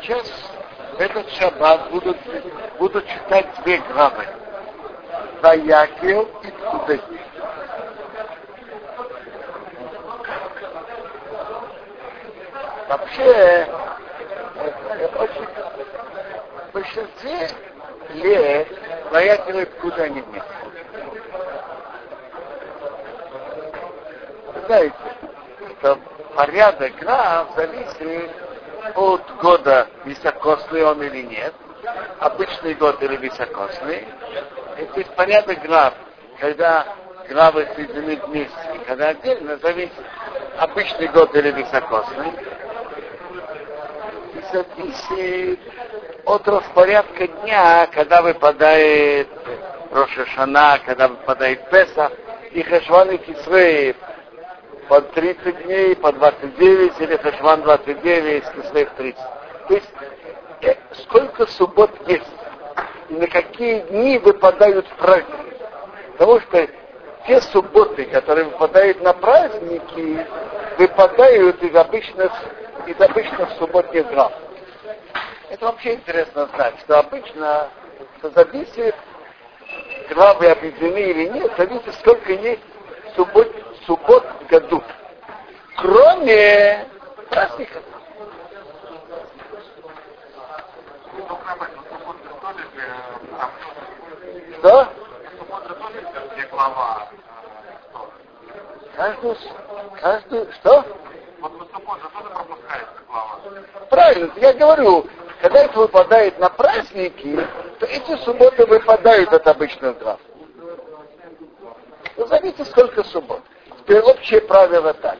Сейчас в этот шаббат будут, будут читать две главы. Ваякел и Пкудей. Вообще, очень, в большинстве лет Ваякел и Пкуда не вместе. Знаете, что порядок глав зависит от года, високосный он или нет, обычный год или високосный. Это есть порядок глав, когда главы соединены вместе, когда отдельно зависит обычный год или високосный. И зависит от распорядка дня, когда выпадает Рошашана, когда выпадает Песах, и Хешван и Кисреев по 30 дней, по 29, или Хашван 29, Кислев 30. То есть э, сколько суббот есть, и на какие дни выпадают праздники. Потому что те субботы, которые выпадают на праздники, выпадают из обычных, из обычных субботних граф. Это вообще интересно знать, что обычно что зависит, главы объединены или нет, зависит, сколько есть суббот, суббот в году. Кроме праздников. Что? Каждую, каждую, что? Правильно, я говорю, когда это выпадает на праздники, то эти субботы выпадают от обычных глав. Назовите, сколько суббот. Теперь общее правило так,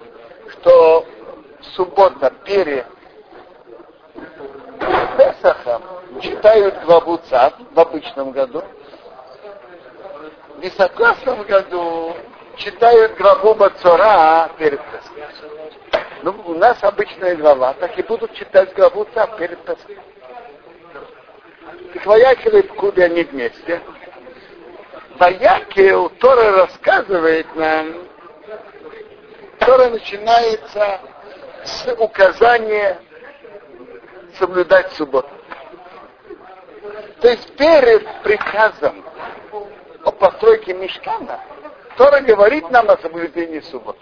что суббота перед Песахом читают главу ЦАД в обычном году, в високосном году читают главу Бацора перед Песахом. Ну, у нас обычная глава, так и будут читать главу ЦАД перед Песахом. Так воякили в Кубе они вместе. Ваякил Тора рассказывает нам, Тора начинается с указания соблюдать субботу. То есть перед приказом о постройке мешкана Тора говорит нам о соблюдении субботы.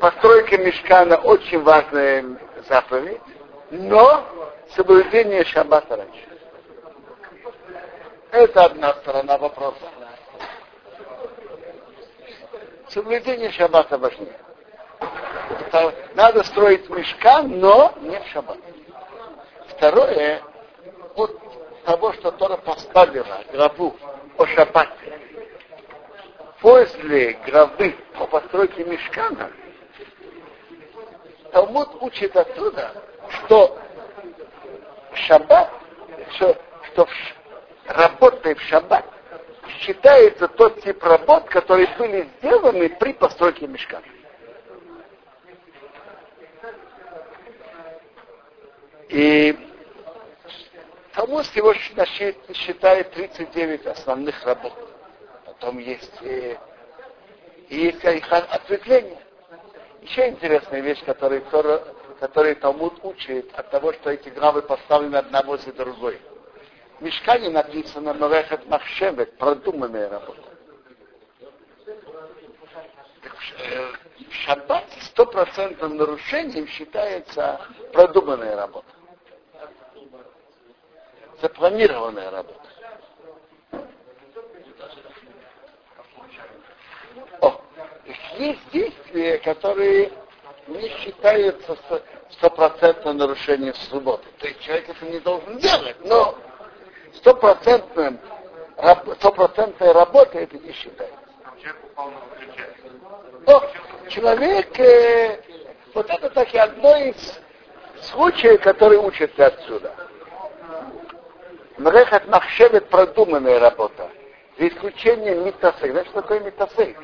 Постройка мешкана очень важная заповедь, но соблюдение шаббата раньше. Это одна сторона вопроса. Соблюдение шаббата важнее. Надо строить мешкан, но не в шаббат. Второе, от того, что Тора поставила гробу о шаббате, после гробы по постройке мешкана, Талмуд учит оттуда, что шаббат, что, что работая в шаббат, считается тот тип работ, которые были сделаны при постройке мешка. И Талмуд всего считает 39 основных работ. Потом есть, и, есть ответвление. Еще интересная вещь, которую, которую Талмуд учит от того, что эти главы поставлены одна возле другой. Мешкане написано Мавехет Махшевет, продуманная работа. В шаббат стопроцентным нарушением считается продуманная работа. Запланированная работа. О, есть действия, которые не считаются стопроцентным нарушением субботы. То есть человек это не должен делать, но стопроцентным, стопроцентной работой это не считается. Но человек, э, вот это так и одно из случаев, которые учатся отсюда. Мрехат Махшевет продуманная работа. За исключением митасей. Знаешь, что такое митасей?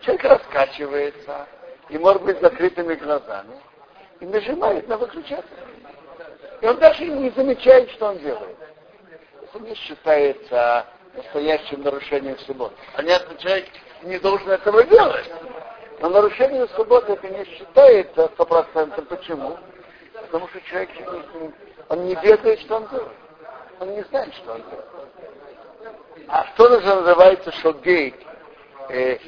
Человек раскачивается, и может быть закрытыми глазами, и нажимает на выключатель. И он даже не замечает, что он делает это не считается настоящим нарушением субботы. Понятно, человек не должен этого делать. Но нарушение субботы это не считается сто процентов. Почему? Потому что человек он не ведает, что он делает. Он не знает, что он делает. А что называется шогейк? Э,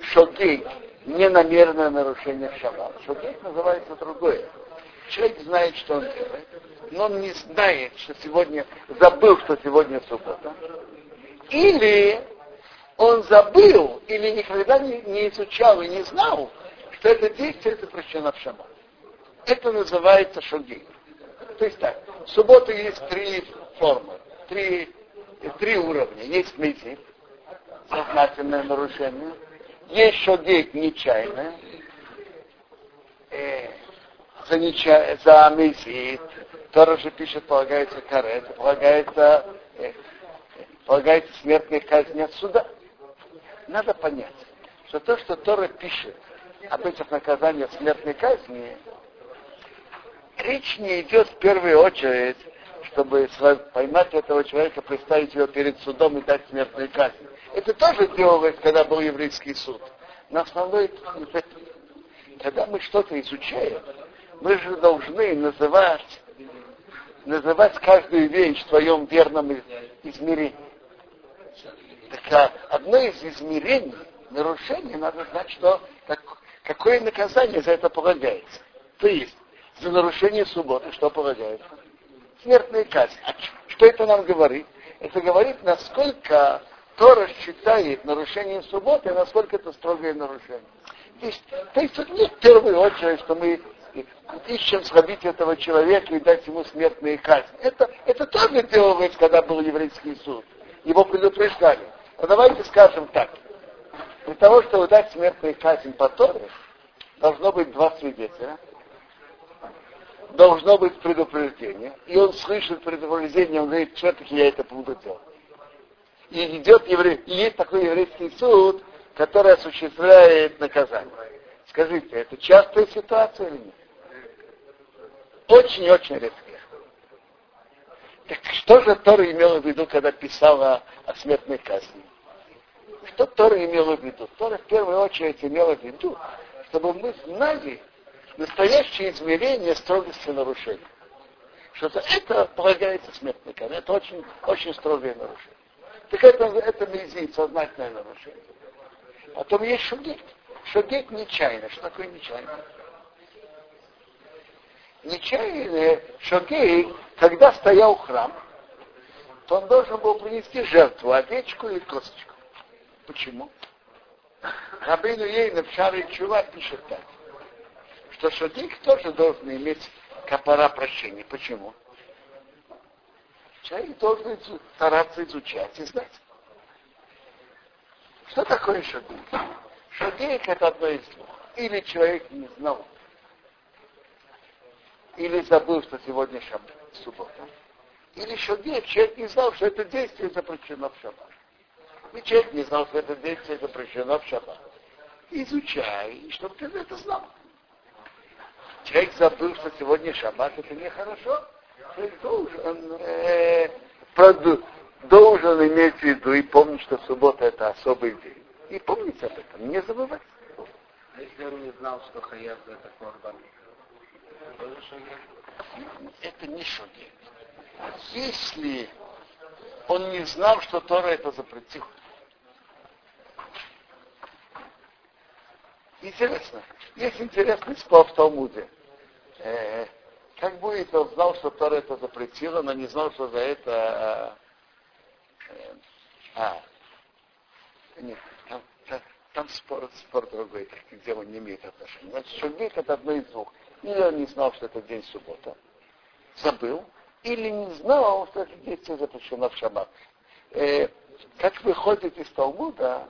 шогейк ненамеренное нарушение шаббат. Шогейк называется другое. Человек знает, что он делает, но он не знает, что сегодня, забыл, что сегодня суббота. Или он забыл, или никогда не, не изучал и не знал, что это действие запрещено в шаббат. Это называется шогейк. То есть так, в субботу есть три формы, три, три уровня. Есть мизит, сознательное нарушение, есть шогейк нечаянное, э, за, неча... за мизит, Тора же пишет, полагается карет, полагается, э, полагается смертная казнь от суда. Надо понять, что то, что Тора пишет об этих наказаниях смертной казни, речь не идет в первую очередь, чтобы поймать этого человека, представить его перед судом и дать смертную казнь. Это тоже делалось, когда был еврейский суд. Но основной, когда мы что-то изучаем, мы же должны называть, называть каждую вещь в своем верном измерении. Так а одно из измерений нарушения надо знать, что как, какое наказание за это полагается. То есть, за нарушение субботы, что полагается? Смертная казнь. А что это нам говорит? Это говорит, насколько Тора считает нарушением субботы, насколько это строгое нарушение. То есть, то есть тут нет в первую очередь, что мы ищем схватить этого человека и дать ему смертные казни. Это, это тоже делалось, когда был еврейский суд. Его предупреждали. Но давайте скажем так. Для того, чтобы дать смертную казнь по Торе, должно быть два свидетеля должно быть предупреждение, и он слышит предупреждение, он говорит, все-таки я это буду делать. И идет еврей, и есть такой еврейский суд, который осуществляет наказание. Скажите, это частая ситуация или нет? Очень-очень редкая. Так что же Тора имела в виду, когда писала о смертной казни? Что Тора имела в виду? Тора в первую очередь имела в виду, чтобы мы знали, настоящее измерение строгости нарушения. Что -то это полагается смертной казнь. Это очень, очень строгое нарушение. Так это, это мизит, сознательное нарушение. Потом есть шугет. Шугет нечаянно. Что такое нечаянно? Нечаянно шугет, когда стоял храм, то он должен был принести жертву, овечку или косточку. Почему? Рабину Ейна в Шаре Чува пишет так что шутник тоже должен иметь капора прощения. Почему? Человек должен стараться изучать и знать. Что такое шагик? Шагик это одно из двух. Или человек не знал, или забыл, что сегодня шаббат, суббота. Или шагик, человек не знал, что это действие запрещено в шаббат. И человек не знал, что это действие запрещено в шаббат. Изучай, чтобы ты это знал человек забыл, что сегодня шаббат, это нехорошо. Человек должен, э, проду, должен иметь в виду и помнить, что суббота это особый день. И помнить об этом, не забывать. А если он не знал, что хаяв это корбан? Это не шоги. Если он не знал, что Тора это запретил. Интересно. Есть интересный спор в Талмуде. Э, как будет, он знал, что Тора это запретила, но не знал, что за это... Э, а, нет, там, там, там спор, спор другой, где он не имеет отношения. Значит, шугейк это одно из двух. Или он не знал, что это день суббота, забыл, или не знал, что это действие запрещено в шаббат. Э, как выходит из Талмуда,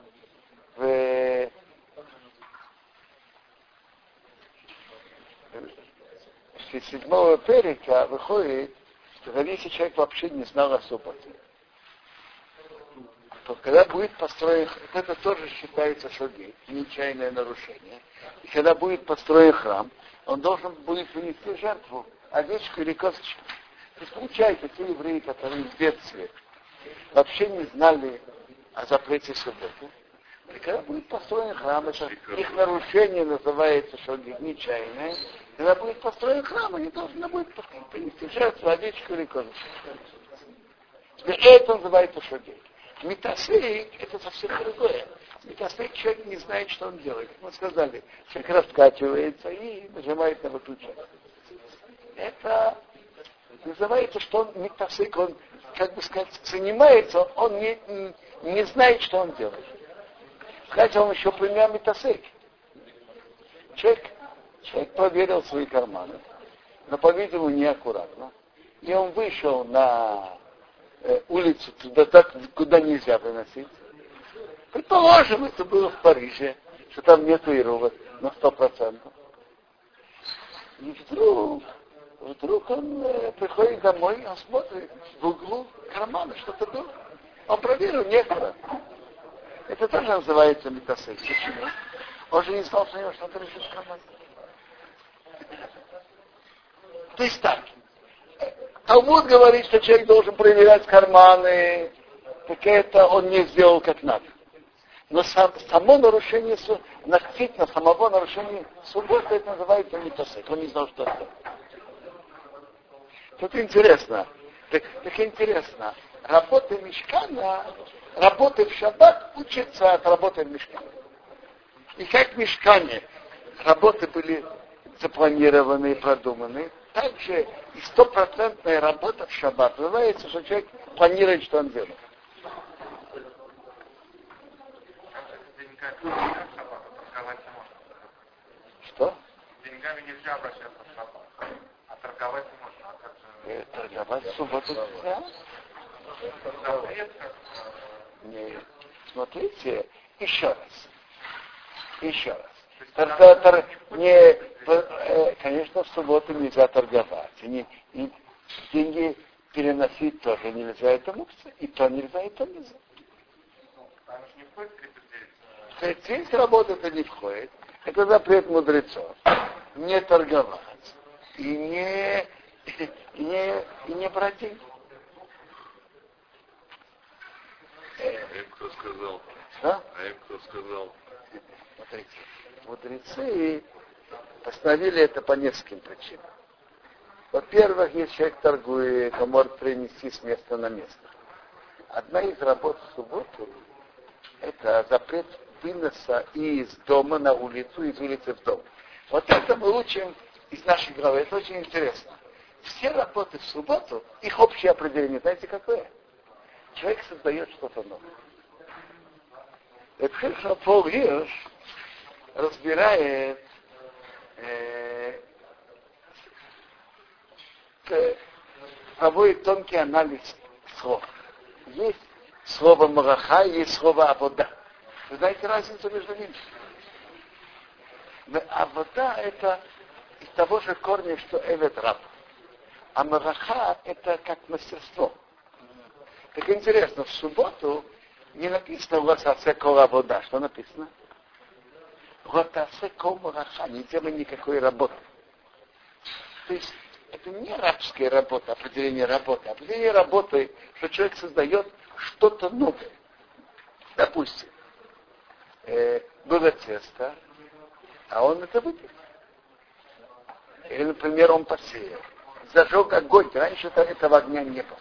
в из седьмого перика выходит, что если человек вообще не знал о субботе, то когда будет построен, это тоже считается шаги, нечаянное нарушение. И когда будет построен храм, он должен будет вынести жертву, овечку или косточку. То есть получается, те евреи, которые в детстве вообще не знали о запрете субботы, И когда будет построен храм, это их нарушение называется, что нечаянное, когда будет построен храм, они должны будут принести жертву, овечку или козу. Это называется шогей. Метасей – это совсем другое. Метасей человек не знает, что он делает. Мы сказали, человек раскачивается и нажимает на выключатель. Это называется, что он метасейк, он, как бы сказать, занимается, он не, не, не знает, что он делает. Хотя он еще пример метасейк. Человек, человек проверил свои карманы, но, по-видимому, неаккуратно. И он вышел на э, улицу туда, так, куда нельзя выносить. Предположим, это было в Париже, что там нету ирова на сто процентов. И вдруг, вдруг он э, приходит домой, он смотрит в углу кармана, что-то было. Он проверил, некуда. Это тоже называется метасей. Почему? Он же не знал, что у него что-то лежит в кармане. То есть так, Талмуд говорит, что человек должен проверять карманы, так это он не сделал как надо. Но сам, само нарушение, относительно самого нарушения субботы, это называется митосек. Он не знал, что это. Тут интересно. Так, так интересно. Работа мешкана, работа в шаббат учится от работы в мешкане. И как в мешкане работы были запланированы и продуманы, также и стопроцентная работа в шаббат называется, что человек планирует, что он делает. Что? Деньгами нельзя обращаться в шаббат, а торговать можно. А как же... Э, торговать в субботу нельзя? Нет. Смотрите, еще раз. Еще раз. Тор, тор, не, э, конечно, в субботу нельзя торговать. И, не, и деньги переносить тоже нельзя, это мукция. И то нельзя, и то нельзя. Здесь работа это не входит. Это запрет мудрецов. Не торговать. И не, и не, и не деньги. А им кто сказал? А? А им кто сказал? Смотрите мудрецы постановили это по нескольким причинам. Во-первых, если человек торгует, он может перенести с места на место. Одна из работ в субботу – это запрет выноса из дома на улицу, из улицы в дом. Вот это мы учим из нашей головы. Это очень интересно. Все работы в субботу, их общее определение, знаете какое? Человек создает что-то новое. Это Пол Гирш разбирает э, проводит тонкий анализ слов. Есть слово мараха, есть слово абода. Вы знаете разницу между ними? Абода это из того же корня, что эвет раб. А мараха это как мастерство. Так интересно, в субботу не написано вас всякого вода. Что написано? Ротасе комараха, не делай никакой работы. То есть это не рабская работа, определение работы. Определение работы, что человек создает что-то новое. Допустим, э, было тесто, а он это выпил. Или, например, он посеял. Зажег огонь. Раньше этого огня не было.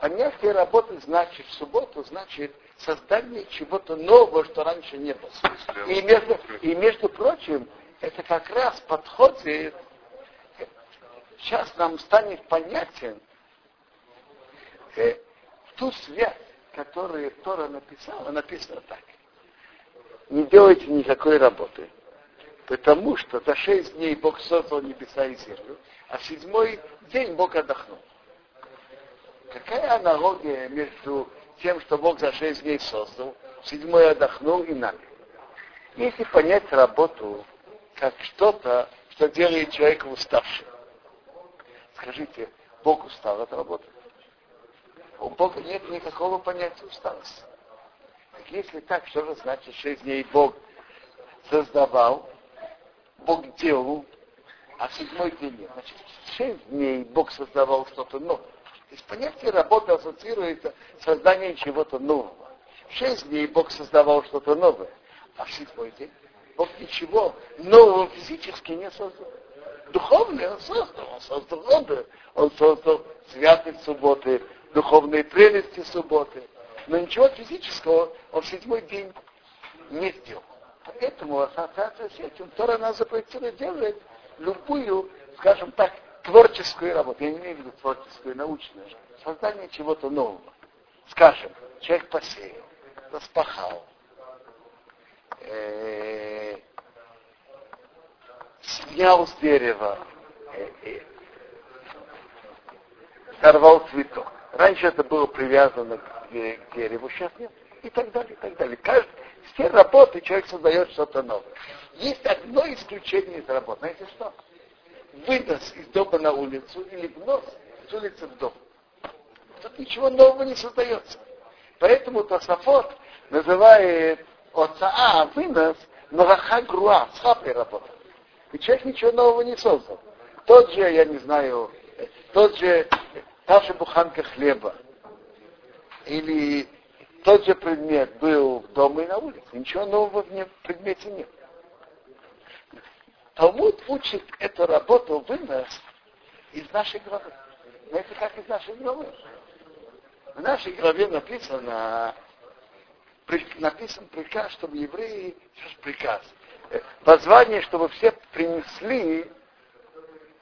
Понятие работы значит в субботу, значит создание чего-то нового, что раньше не было. И между, и между прочим, это как раз подходит, сейчас нам станет понятен э, ту связь, которую Тора написала, написано так. Не делайте никакой работы, потому что за шесть дней Бог создал небеса и землю, а седьмой день Бог отдохнул. Какая аналогия между тем, что Бог за шесть дней создал, седьмой отдохнул и нами? Если понять работу как что-то, что делает человека уставшим, скажите, Бог устал от работы? У Бога нет никакого понятия усталости. Если так, что же значит шесть дней Бог создавал, Бог делал, а седьмой день нет. Значит, шесть дней Бог создавал что-то новое. То есть понятие работы ассоциируется с созданием чего-то нового. Шесть дней Бог создавал что-то новое, а в седьмой день Бог ничего нового физически не создал. Духовный он создал, он создал роды, он создал святость субботы, духовные прелести субботы. Но ничего физического он в седьмой день не сделал. Поэтому ассоциация с этим Тора нас запретила делать любую, скажем так, творческую работу. Я не имею в виду творческую, научную. Создание чего-то нового. Скажем, человек посеял, распахал, э, снял с дерева, э, э, сорвал цветок. Раньше это было привязано к, к дереву, сейчас нет. И так далее, и так далее. Каждый, все работы человек создает что-то новое. Есть одно исключение из работы. Знаете что? Вынос из дома на улицу или внос с улицы в дом. Тут ничего нового не создается. Поэтому Тософот называет ОЦА вынос Мараха Груа, слабая работа. И человек ничего нового не создал. Тот же, я не знаю, тот же, та же буханка хлеба, или тот же предмет был в доме и на улице. Ничего нового в предмете нет. Талмуд учит эту работу вынос из нашей главы. Знаете, как из нашей главы? В нашей главе написано, написан приказ, чтобы евреи, сейчас приказ, э, позвание, чтобы все принесли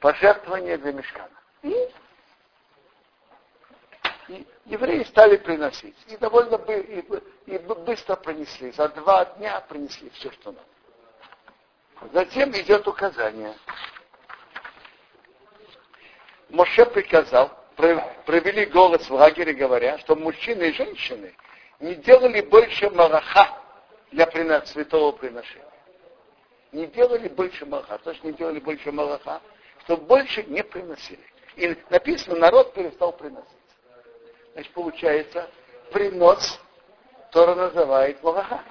пожертвование для мешкана. И евреи стали приносить. И довольно бы, и, и быстро принесли. За два дня принесли все, что надо. Затем идет указание. Моше приказал, провели голос в лагере, говоря, что мужчины и женщины не делали больше мараха для святого приношения. Не делали больше мараха. То, что не делали больше мараха, чтобы больше не приносили. И написано, народ перестал приносить. Значит, получается, принос Тора называет Малаха.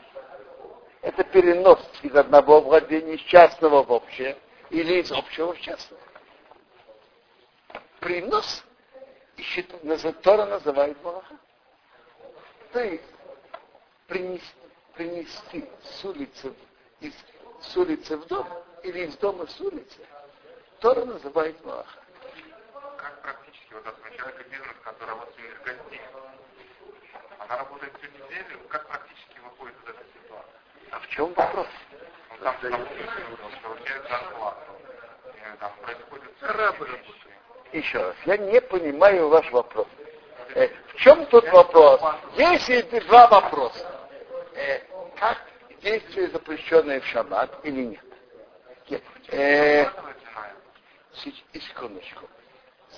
Это перенос из одного владения, из частного в общее, или из общего в частное. Принос Тора называет Малаха. То есть принести, принести с улицы, из, с улицы в дом или из дома с улицы, Тора называет Малаха вот этого человека бизнес, который работает в гостей. Она работает всю неделю, как практически выходит из этой ситуации? А в чем вопрос? Ну, там, там получает зарплату. И, там происходит... Еще раз, я не понимаю ваш вопрос. Э, в чем тут вопрос? Есть два вопроса. Э, как действие запрещенное в шаббат или нет? Э, секундочку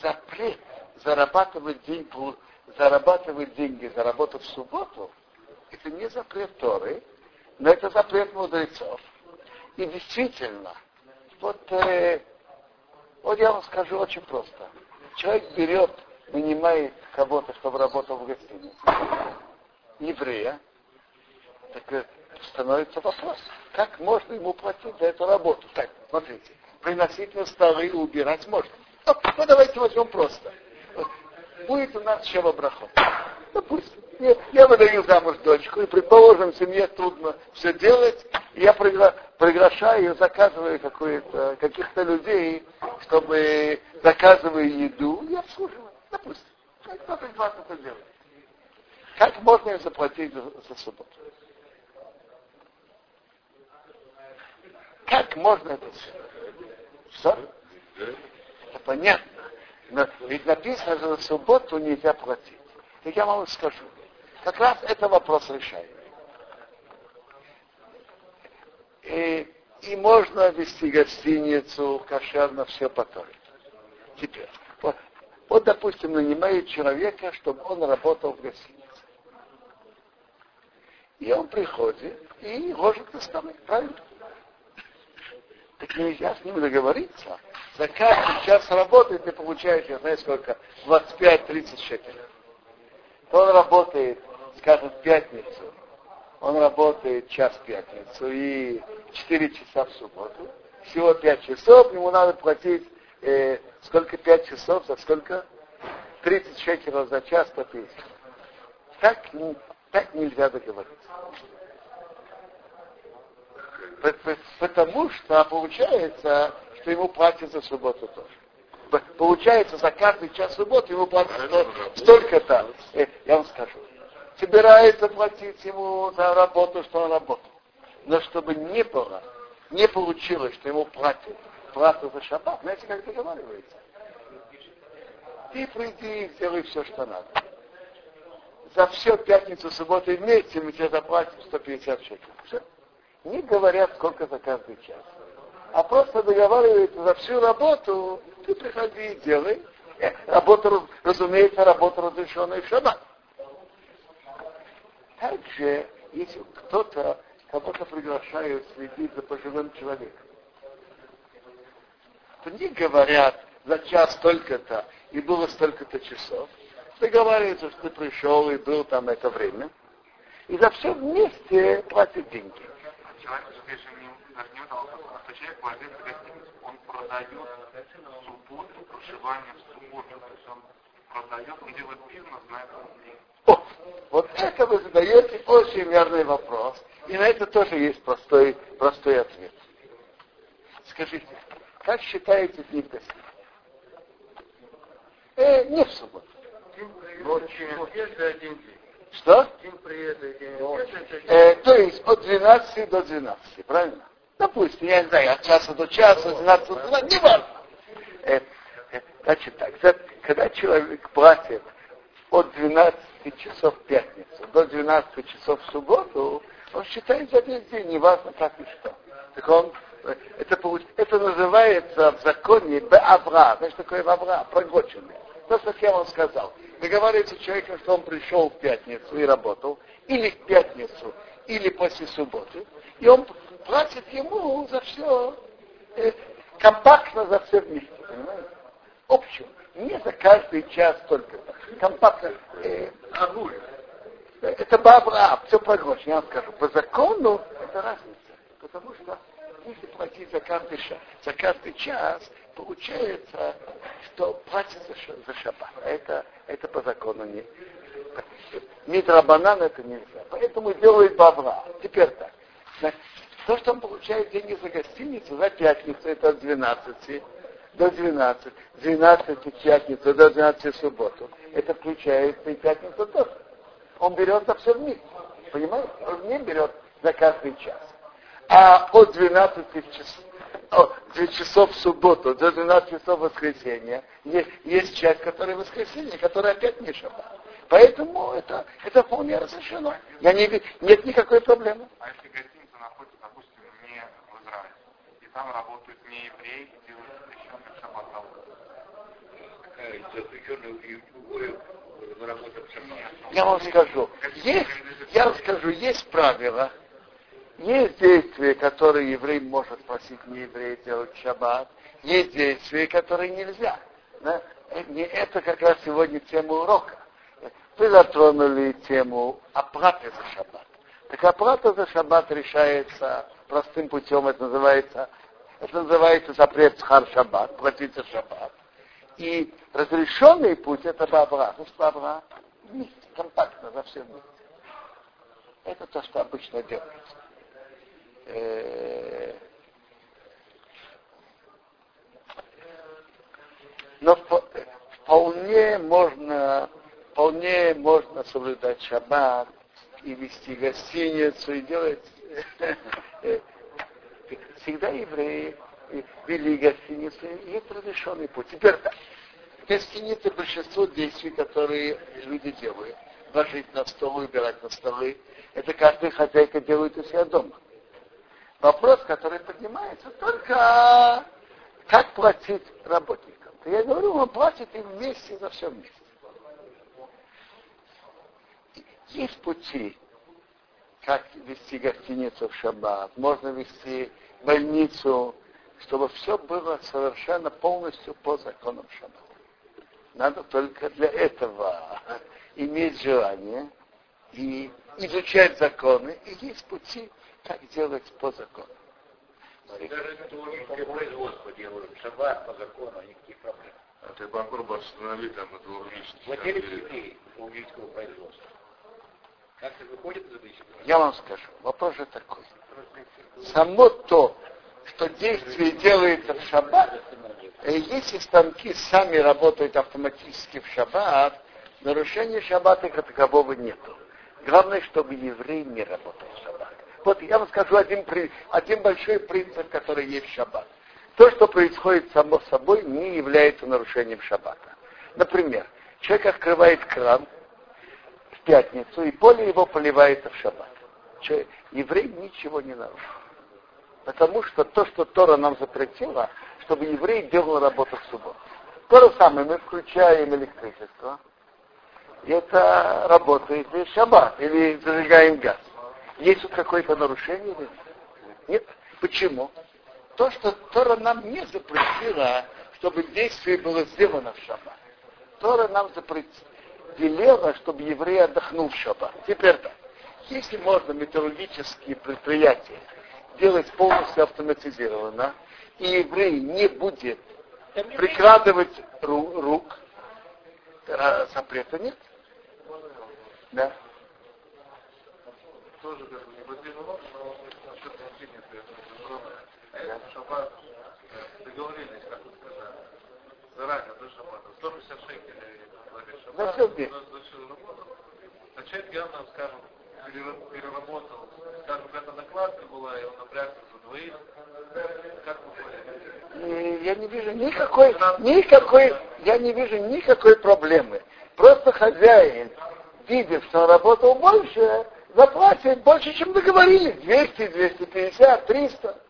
запрет зарабатывать деньги, зарабатывать деньги, заработав в субботу, это не запрет Торы, но это запрет мудрецов. И действительно, вот, э, вот я вам скажу очень просто. Человек берет, нанимает кого-то, чтобы работал в гостинице, еврея, так становится вопрос, как можно ему платить за эту работу? Так, смотрите, приносить на столы и убирать можно. Ну, давайте возьмем просто. Будет у нас еще брахот. Допустим, я, я выдаю замуж дочку, и, предположим, семье трудно все делать, и я пригла, приглашаю, заказываю каких-то людей, чтобы заказываю еду и обслуживаю. Допустим. Кто-то из вас это делает. Как можно им заплатить за, за субботу? Как можно это сделать? Что? Это понятно. Но ведь написано, что в субботу нельзя платить. Так я вам скажу. Как раз это вопрос решает. И, и можно вести гостиницу кошерно, все потом. Теперь, вот, вот, допустим, нанимает человека, чтобы он работал в гостинице. И он приходит и ложит на столы, правильно? Так нельзя с ним договориться за каждый час работы ты получаешь, я знаю сколько, 25-30 шекелей. Он работает, скажем, в пятницу, он работает час в пятницу и 4 часа в субботу. Всего 5 часов, ему надо платить э, сколько 5 часов, за сколько? 30 шекелей за час по 50. Так, так нельзя договориться. Потому что получается, что ему платят за субботу тоже. Получается, за каждый час субботы ему платят столько-то. Э, я вам скажу. Собирается платить ему за работу, что он работал. Но чтобы не было, не получилось, что ему платят плату за шаббат, знаете, как договаривается? Ты приди и сделай все, что надо. За все пятницу, субботу и вместе мы тебе заплатим 150 шекелей. Все не говорят, сколько за каждый час. А просто договариваются за всю работу, ты приходи и делай. Э, работа, разумеется, работа разрешенная в шаббат. Также, если кто-то, кого-то приглашают следить за пожилым человеком, то не говорят за час столько-то и было столько-то часов. Договариваются, что ты пришел и был там это время. И за все вместе платят деньги человек, же не, даже не удалось, что человек владеет гостиницей, он продает субботу, проживание в субботу, то есть он продает, он делает бизнес на этом О, вот это вы задаете очень верный вопрос. И на это тоже есть простой, простой ответ. Скажите, как считаете дни гостей? Э, не в субботу. Ночью, один день. Что? Э, то есть от 12 до 12, правильно? Допустим, я не знаю, от часа до часа, от 12 до 12, не важно. Значит так, когда человек платит от 12 часов в пятницу до 12 часов в субботу, он считает за весь день, неважно как и что. Так он, э, это, это называется в законе Беавра. Знаешь, такое Беавра? Прогоченный. То, что я вам сказал договаривается с человеком, что он пришел в пятницу и работал, или в пятницу, или после субботы, и он платит ему за все, э, компактно за все вместе, понимаете? Общем, не за каждый час только. Компактно. Э, это бабра, все прогноз, я вам скажу. По закону это разница. Потому что если платить за каждый, час, за каждый час, получается, что платят за, за шаббат. А это, это по закону не. Митрабанан это нельзя. Поэтому делают бавра. Теперь так. То, что он получает деньги за гостиницу, за пятницу, это от 12 до 12, 12 в пятницу до 12 в субботу. Это включается и пятницу тоже. Он берет за все вместе. Понимаете? Он не берет за каждый час. А от 12 часов 2 часов в субботу до 12 часов в воскресенье, есть, есть часть, которая воскресенье, которая опять не шаббат. Поэтому это, это вполне разрешено. Я не, нет никакой проблемы. А если гостиница находится, допустим, не в Израиле, и там работают не евреи и делают запрещенный шаббат Я вам скажу, есть, я вам скажу, есть правила, есть действия, которые еврей может просить не еврея делать шаббат. Есть действия, которые нельзя. Да? Это как раз сегодня тема урока. Вы затронули тему оплаты за шаббат. Так оплата за шаббат решается простым путем, это называется, это называется запрет хар шаббат, платить за шаббат. И разрешенный путь это бабра. То есть бабра вместе, компактно, за все вместе. Это то, что обычно делается. Э, но вполне можно, вполне можно соблюдать шаббат и вести гостиницу и делать всегда евреи вели гостиницу, и разрешенный путь. Теперь гостинице большинство действий, которые люди делают, ложить на стол, убирать на столы, это каждая хозяйка делает у себя дома. Вопрос, который поднимается, только как платить работникам. Я говорю, он платит им вместе за все вместе. Есть пути, как вести гостиницу в шаббат, можно вести больницу, чтобы все было совершенно полностью по законам шаббата. Надо только для этого иметь желание и изучать законы, и есть пути, как делать по закону. Даже производство делают, шаббат по закону, никаких проблем. А ты попробуй остановить там металлургический. Владелец евреев металлургического производства. Выходит из обычного? Я вам скажу, вопрос же такой. Само то, что действие делается в шаббат, э, если станки сами работают автоматически в шаббат, нарушения шаббата как такового нету. Главное, чтобы еврей не работал в шаббат. Вот я вам скажу один, один большой принцип, который есть в шаббат. То, что происходит само собой, не является нарушением шаббата. Например, человек открывает кран пятницу, и поле его поливается в шаббат. Человек, еврей ничего не нарушил. Потому что то, что Тора нам запретила, чтобы еврей делал работу в субботу. То же самое, мы включаем электричество, и это работает в шаббат, или зажигаем газ. Есть тут какое-то нарушение нет? Нет. Почему? То, что Тора нам не запретила, чтобы действие было сделано в шаббат. Тора нам запретила, чтобы еврей отдохнул в шаббат. Теперь так. Если можно металлургические предприятия делать полностью автоматизированно, и еврей не будет прикладывать ру, рук, запрета нет. Да. Тоже как не но заранее до шаббата. 160 шекелей За все вместе. А человек явно, скажем, переработал, скажем, какая-то накладка была, и он напрягся за двоих. Как вы поняли? Я не вижу никакой, никакой, я не вижу никакой проблемы. Просто хозяин, видит, что он работал больше, заплатит больше, чем договорились. 200, 250, 300.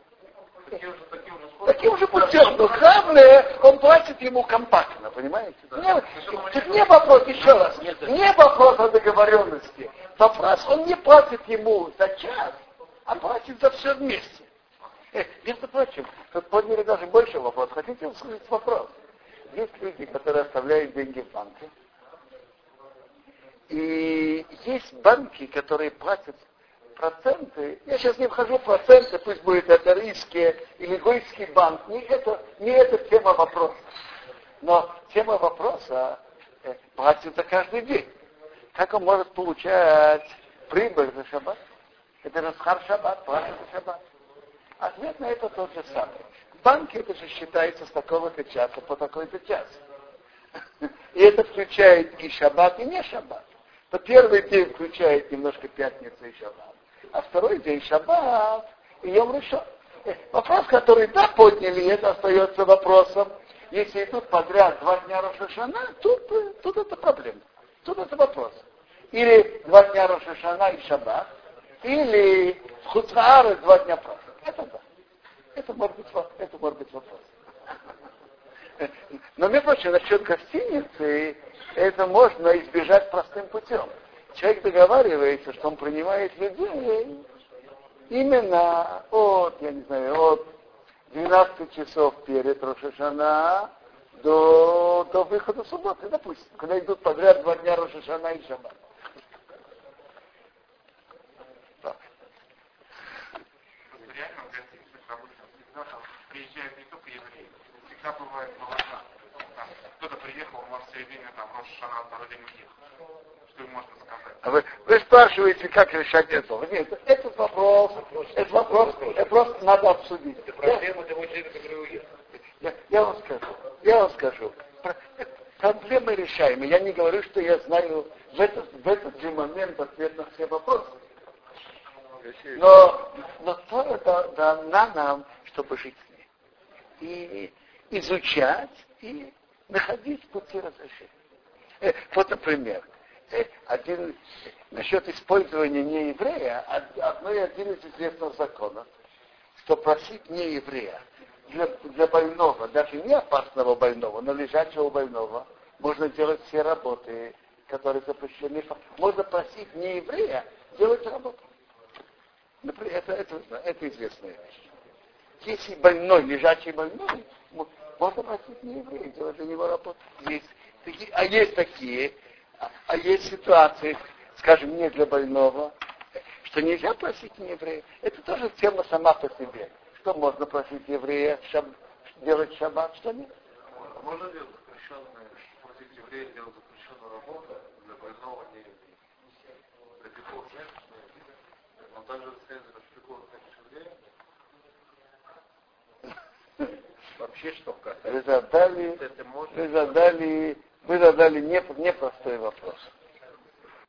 Таким же путем. Но главное, он платит ему компактно, понимаете? Не, тут не вопрос, еще раз, не вопрос о договоренности. Вопрос, он не платит ему за час, а платит за все вместе. Э, между прочим, тут подняли даже больше вопрос. Хотите услышать вопрос? Есть люди, которые оставляют деньги в банке, и есть банки, которые платят проценты, я сейчас не вхожу в проценты, пусть будет это риски или гойский банк, не это, не это тема вопроса. Но тема вопроса э, платит за каждый день. Как он может получать прибыль за шаббат? Это расхар шаббат, платит за шаббат. Ответ на это тот же самый. В это же считается с такого-то часа по такой-то час. И это включает и шаббат, и не шаббат. То первый день включает немножко пятницу и шаббат а второй день шаббат и Йом решен. Вопрос, который да, подняли, это остается вопросом. Если идут подряд два дня Рошашана, тут, э, тут это проблема. Тут это вопрос. Или два дня Рошашана и Шаббат, или в Хуцаары два дня праздника. Это да. Это может быть, это может быть вопрос. Но, между прочим, насчет гостиницы, это можно избежать простым путем человек договаривается, что он принимает людей именно от, я не знаю, от 12 часов перед Рошашана до, до выхода субботы, допустим, когда идут подряд два дня Рошашана и Шаббат. приезжают не только евреи, всегда бывает Кто-то приехал, у вас в середине там Рошашана, второй день уехал. А вы, вы спрашиваете, как решать это? Нет, этот вопрос, этот вопрос, это просто надо обсудить. Это проблема того человека, который уехал. Я, я вам скажу, я вам скажу. Проблемы решаемые. Я не говорю, что я знаю в этот, в этот же момент ответ на все вопросы. Но, но то это дана нам, чтобы жить с ней. И изучать, и находить пути разрешения. Э, вот, например, один, насчет использования нееврея, одно и один из известных законов, что просить нееврея для, для больного, даже не опасного больного, но лежачего больного, можно делать все работы, которые запрещены. Можно просить нееврея делать работу. Например, это, это, это известная вещь. Если больной, лежачий больной, можно просить нееврея делать для него работу. Есть, а есть такие, а есть ситуации, скажем, не для больного, что нельзя просить не еврея. Это тоже тема сама по себе. Что можно просить еврея шаб, делать шаббат, что нет? Можно делать запрещенное, просить еврея делать запрещенную работу для больного не еврея? Эпикур. Он также следует от Эпикура, как и Вообще, что Вы касается, задали, это можно вы задали, вы задали не- непростой вопрос.